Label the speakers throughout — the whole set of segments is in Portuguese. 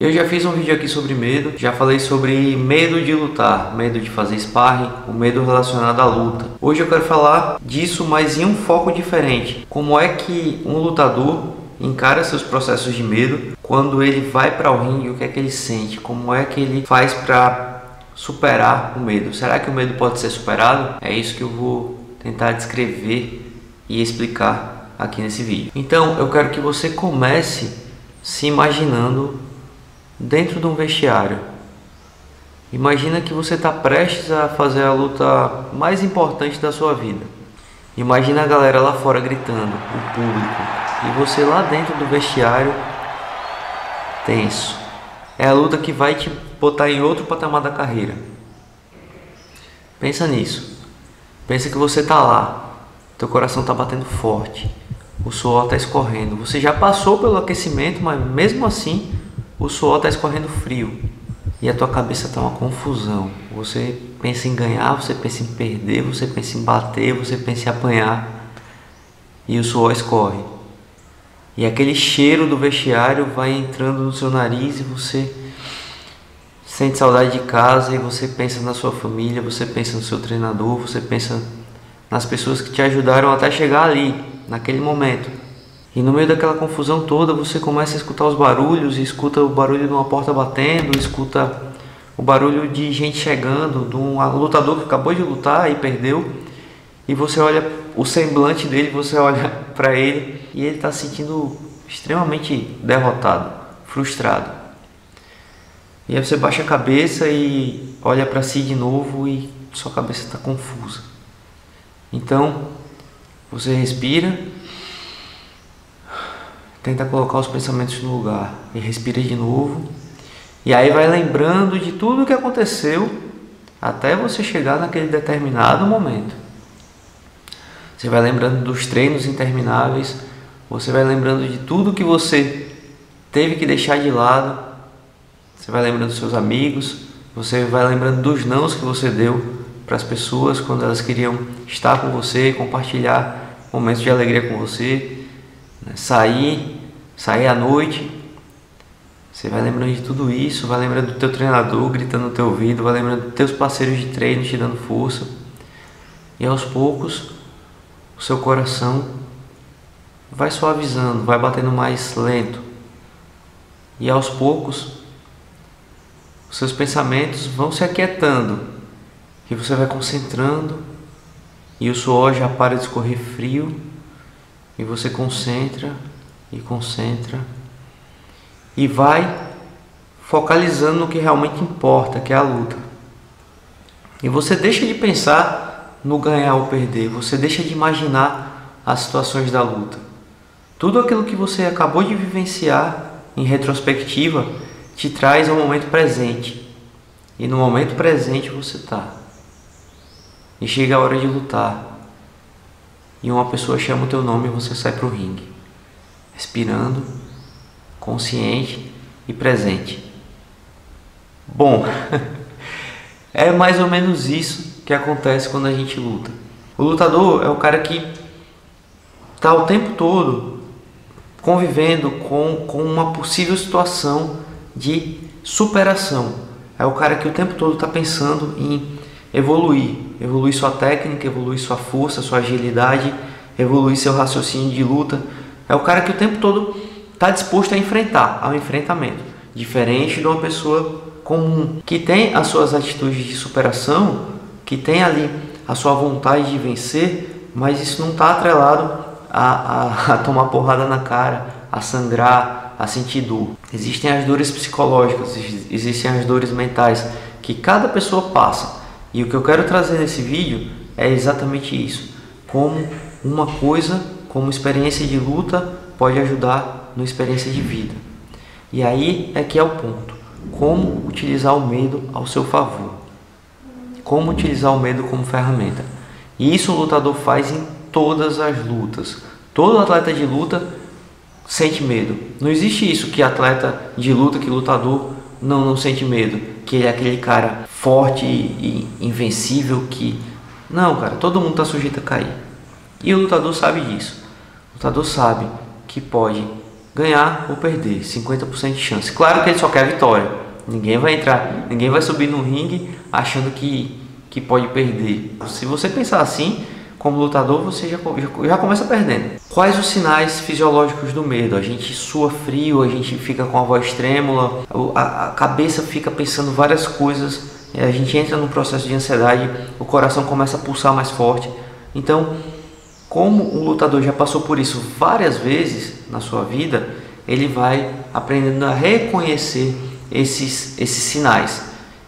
Speaker 1: Eu já fiz um vídeo aqui sobre medo, já falei sobre medo de lutar, medo de fazer sparring, o medo relacionado à luta. Hoje eu quero falar disso, mas em um foco diferente. Como é que um lutador encara seus processos de medo quando ele vai para o ringue, o que é que ele sente, como é que ele faz para superar o medo. Será que o medo pode ser superado? É isso que eu vou tentar descrever e explicar aqui nesse vídeo. Então, eu quero que você comece se imaginando dentro de um vestiário. Imagina que você está prestes a fazer a luta mais importante da sua vida. Imagina a galera lá fora gritando, o público, e você lá dentro do vestiário tenso. É a luta que vai te botar em outro patamar da carreira. Pensa nisso. Pensa que você está lá, teu coração está batendo forte, o suor está escorrendo. Você já passou pelo aquecimento, mas mesmo assim o suor está escorrendo frio e a tua cabeça está uma confusão. Você pensa em ganhar, você pensa em perder, você pensa em bater, você pensa em apanhar e o suor escorre. E aquele cheiro do vestiário vai entrando no seu nariz e você sente saudade de casa e você pensa na sua família, você pensa no seu treinador, você pensa nas pessoas que te ajudaram até chegar ali, naquele momento. E no meio daquela confusão toda, você começa a escutar os barulhos, escuta o barulho de uma porta batendo, escuta o barulho de gente chegando, de um lutador que acabou de lutar e perdeu. E você olha o semblante dele, você olha para ele e ele está se sentindo extremamente derrotado, frustrado. E aí você baixa a cabeça e olha para si de novo e sua cabeça está confusa. Então, você respira Tenta colocar os pensamentos no lugar e respira de novo. E aí vai lembrando de tudo o que aconteceu até você chegar naquele determinado momento. Você vai lembrando dos treinos intermináveis, você vai lembrando de tudo que você teve que deixar de lado. Você vai lembrando dos seus amigos, você vai lembrando dos nãos que você deu para as pessoas quando elas queriam estar com você, compartilhar momentos de alegria com você né? sair, sair à noite. Você vai lembrando de tudo isso, vai lembrando do teu treinador gritando no teu ouvido, vai lembrando dos teus parceiros de treino te dando força. E aos poucos, o seu coração vai suavizando, vai batendo mais lento. E aos poucos, os seus pensamentos vão se aquietando. E você vai concentrando, e o suor já para de escorrer frio e você concentra e concentra e vai focalizando no que realmente importa, que é a luta. E você deixa de pensar no ganhar ou perder, você deixa de imaginar as situações da luta. Tudo aquilo que você acabou de vivenciar em retrospectiva te traz ao momento presente. E no momento presente você está. E chega a hora de lutar e uma pessoa chama o teu nome e você sai para o ringue, respirando, consciente e presente. Bom, é mais ou menos isso que acontece quando a gente luta. O lutador é o cara que está o tempo todo convivendo com, com uma possível situação de superação. É o cara que o tempo todo está pensando em evoluir, evoluir sua técnica, evoluir sua força, sua agilidade, evoluir seu raciocínio de luta. É o cara que o tempo todo está disposto a enfrentar, ao enfrentamento, diferente de uma pessoa comum que tem as suas atitudes de superação, que tem ali a sua vontade de vencer, mas isso não está atrelado a, a, a tomar porrada na cara, a sangrar, a sentir dor. Existem as dores psicológicas, existem as dores mentais que cada pessoa passa. E o que eu quero trazer nesse vídeo é exatamente isso: como uma coisa, como experiência de luta, pode ajudar na experiência de vida. E aí é que é o ponto: como utilizar o medo ao seu favor. Como utilizar o medo como ferramenta. E isso o lutador faz em todas as lutas. Todo atleta de luta sente medo. Não existe isso que atleta de luta, que lutador não, não sente medo. Que ele é aquele cara forte e invencível que. Não, cara, todo mundo está sujeito a cair. E o lutador sabe disso. Lutador sabe que pode ganhar ou perder, 50% de chance. Claro que ele só quer a vitória. Ninguém vai entrar, ninguém vai subir no ringue achando que, que pode perder. Se você pensar assim, como lutador, você já, já, já, começa perdendo. Quais os sinais fisiológicos do medo? A gente sua frio, a gente fica com a voz trêmula, a, a cabeça fica pensando várias coisas, a gente entra num processo de ansiedade, o coração começa a pulsar mais forte. Então, como o lutador já passou por isso várias vezes na sua vida, ele vai aprendendo a reconhecer esses, esses sinais.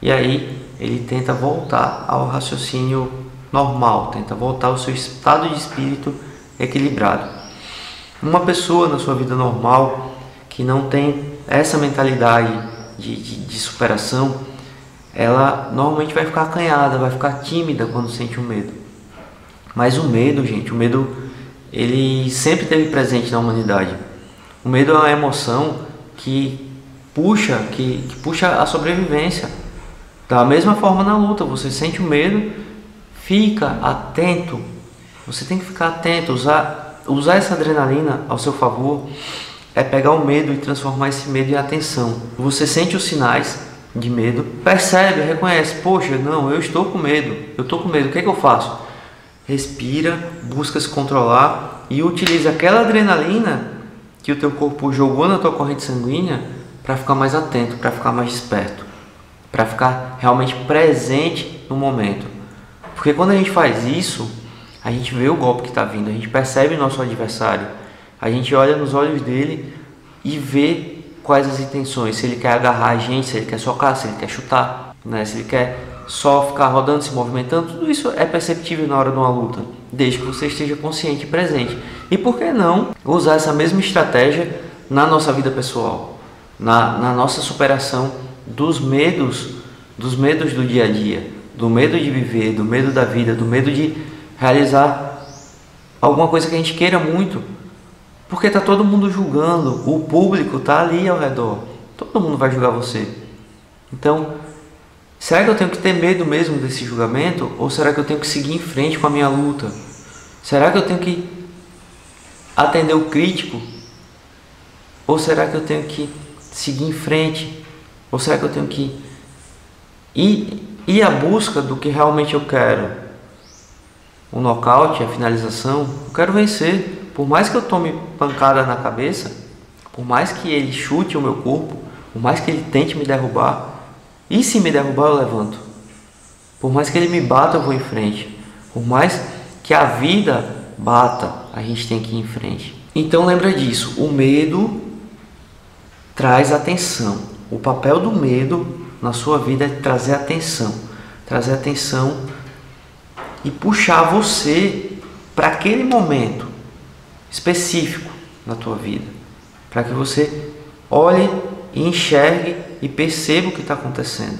Speaker 1: E aí ele tenta voltar ao raciocínio normal, tenta voltar ao seu estado de espírito equilibrado. Uma pessoa na sua vida normal que não tem essa mentalidade de, de, de superação, ela normalmente vai ficar acanhada, vai ficar tímida quando sente o um medo. Mas o medo, gente, o medo ele sempre esteve presente na humanidade. O medo é uma emoção que puxa, que, que puxa a sobrevivência. Da mesma forma na luta, você sente o medo, Fica atento. Você tem que ficar atento, usar, usar essa adrenalina ao seu favor é pegar o medo e transformar esse medo em atenção. Você sente os sinais de medo, percebe, reconhece, poxa, não, eu estou com medo, eu estou com medo, o que é que eu faço? Respira, busca se controlar e utiliza aquela adrenalina que o teu corpo jogou na tua corrente sanguínea para ficar mais atento, para ficar mais esperto, para ficar realmente presente no momento. Porque quando a gente faz isso, a gente vê o golpe que está vindo, a gente percebe nosso adversário, a gente olha nos olhos dele e vê quais as intenções, se ele quer agarrar a gente, se ele quer socar, se ele quer chutar, né? se ele quer só ficar rodando, se movimentando, tudo isso é perceptível na hora de uma luta, desde que você esteja consciente e presente. E por que não usar essa mesma estratégia na nossa vida pessoal, na, na nossa superação dos medos, dos medos do dia a dia? do medo de viver, do medo da vida, do medo de realizar alguma coisa que a gente queira muito. Porque está todo mundo julgando, o público está ali ao redor, todo mundo vai julgar você. Então, será que eu tenho que ter medo mesmo desse julgamento? Ou será que eu tenho que seguir em frente com a minha luta? Será que eu tenho que atender o crítico? Ou será que eu tenho que seguir em frente? Ou será que eu tenho que ir e a busca do que realmente eu quero. O nocaute, a finalização, eu quero vencer. Por mais que eu tome pancada na cabeça, por mais que ele chute o meu corpo, por mais que ele tente me derrubar, e se me derrubar eu levanto. Por mais que ele me bata, eu vou em frente. Por mais que a vida bata, a gente tem que ir em frente. Então lembra disso, o medo traz atenção. O papel do medo na sua vida é trazer atenção, trazer atenção e puxar você para aquele momento específico na tua vida, para que você olhe e enxergue e perceba o que está acontecendo.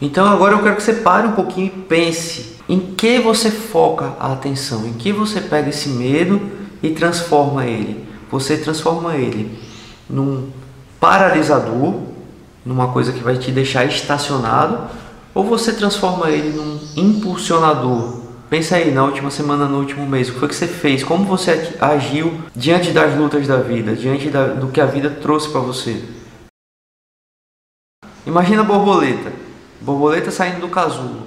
Speaker 1: Então agora eu quero que você pare um pouquinho e pense em que você foca a atenção, em que você pega esse medo e transforma ele. Você transforma ele num paralisador numa coisa que vai te deixar estacionado, ou você transforma ele num impulsionador. Pensa aí, na última semana, no último mês, o que foi que você fez? Como você agiu diante das lutas da vida, diante da, do que a vida trouxe para você? Imagina a borboleta. Borboleta saindo do casulo.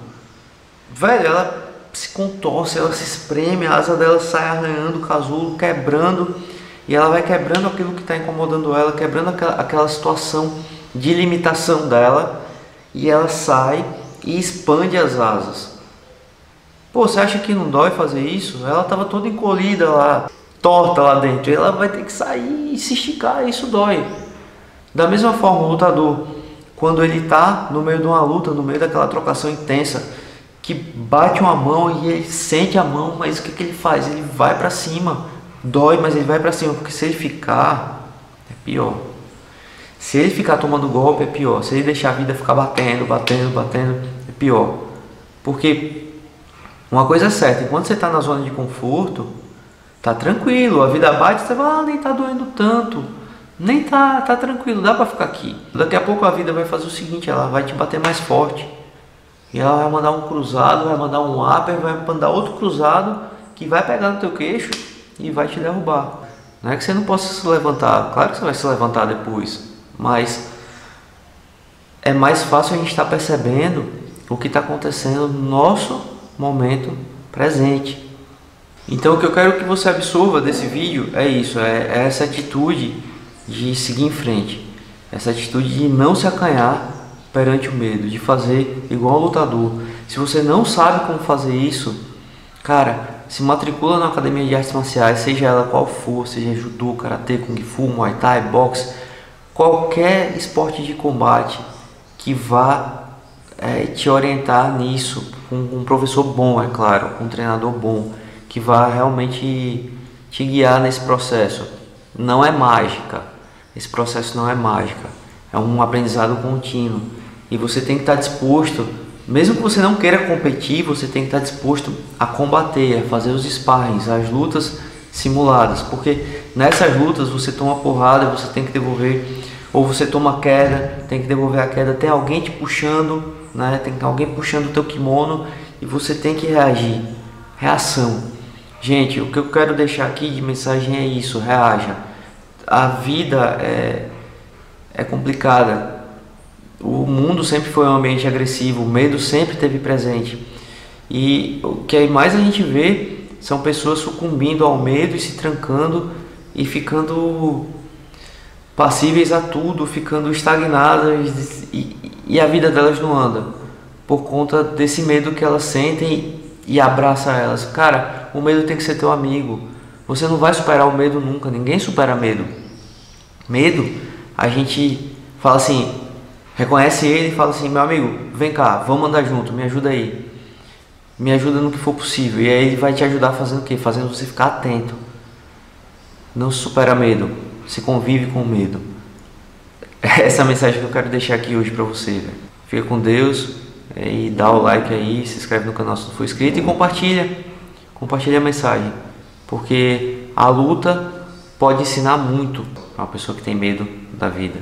Speaker 1: Velho, ela se contorce, ela se espreme, a asa dela sai arranhando o casulo, quebrando, e ela vai quebrando aquilo que está incomodando ela, quebrando aquela, aquela situação de limitação dela e ela sai e expande as asas. Pô, você acha que não dói fazer isso? Ela estava toda encolhida lá, torta lá dentro. Ela vai ter que sair e se esticar, isso dói. Da mesma forma, o lutador, quando ele está no meio de uma luta, no meio daquela trocação intensa, que bate uma mão e ele sente a mão, mas o que, que ele faz? Ele vai para cima. Dói, mas ele vai para cima, porque se ele ficar, é pior. Se ele ficar tomando golpe, é pior. Se ele deixar a vida ficar batendo, batendo, batendo, é pior. Porque uma coisa é certa, enquanto você está na zona de conforto, tá tranquilo, a vida bate, você vai, ah, nem tá doendo tanto, nem tá, tá tranquilo, dá para ficar aqui. Daqui a pouco a vida vai fazer o seguinte, ela vai te bater mais forte. E ela vai mandar um cruzado, vai mandar um upper, vai mandar outro cruzado que vai pegar no teu queixo e vai te derrubar. Não é que você não possa se levantar, claro que você vai se levantar depois, mas é mais fácil a gente estar percebendo o que está acontecendo no nosso momento presente. Então o que eu quero que você absorva desse vídeo é isso, é, é essa atitude de seguir em frente, essa atitude de não se acanhar perante o medo, de fazer igual um lutador. Se você não sabe como fazer isso, cara, se matricula na academia de artes marciais, seja ela qual for, seja judô, karatê, kung fu, muay thai, boxe, qualquer esporte de combate que vá é, te orientar nisso, com um professor bom, é claro, com um treinador bom, que vá realmente te guiar nesse processo. Não é mágica, esse processo não é mágica, é um aprendizado contínuo e você tem que estar disposto, mesmo que você não queira competir, você tem que estar disposto a combater, a fazer os sparrings, as lutas simuladas, porque nessas lutas você toma porrada, você tem que devolver ou você toma queda, tem que devolver a queda, tem alguém te puxando, né? Tem alguém puxando o teu kimono e você tem que reagir. Reação. Gente, o que eu quero deixar aqui de mensagem é isso, reaja. A vida é, é complicada. O mundo sempre foi um ambiente agressivo, o medo sempre teve presente. E o que mais a gente vê são pessoas sucumbindo ao medo e se trancando e ficando passíveis a tudo, ficando estagnadas e, e a vida delas não anda por conta desse medo que elas sentem e abraça elas. Cara, o medo tem que ser teu amigo. Você não vai superar o medo nunca, ninguém supera medo. Medo, a gente fala assim, reconhece ele e fala assim, meu amigo, vem cá, vamos andar junto, me ajuda aí. Me ajuda no que for possível. E aí ele vai te ajudar fazendo o quê? Fazendo você ficar atento. Não supera medo se convive com medo. Essa é a mensagem que eu quero deixar aqui hoje para você. Fica com Deus é, e dá o like aí, se inscreve no canal se não for inscrito e compartilha. Compartilha a mensagem, porque a luta pode ensinar muito a uma pessoa que tem medo da vida.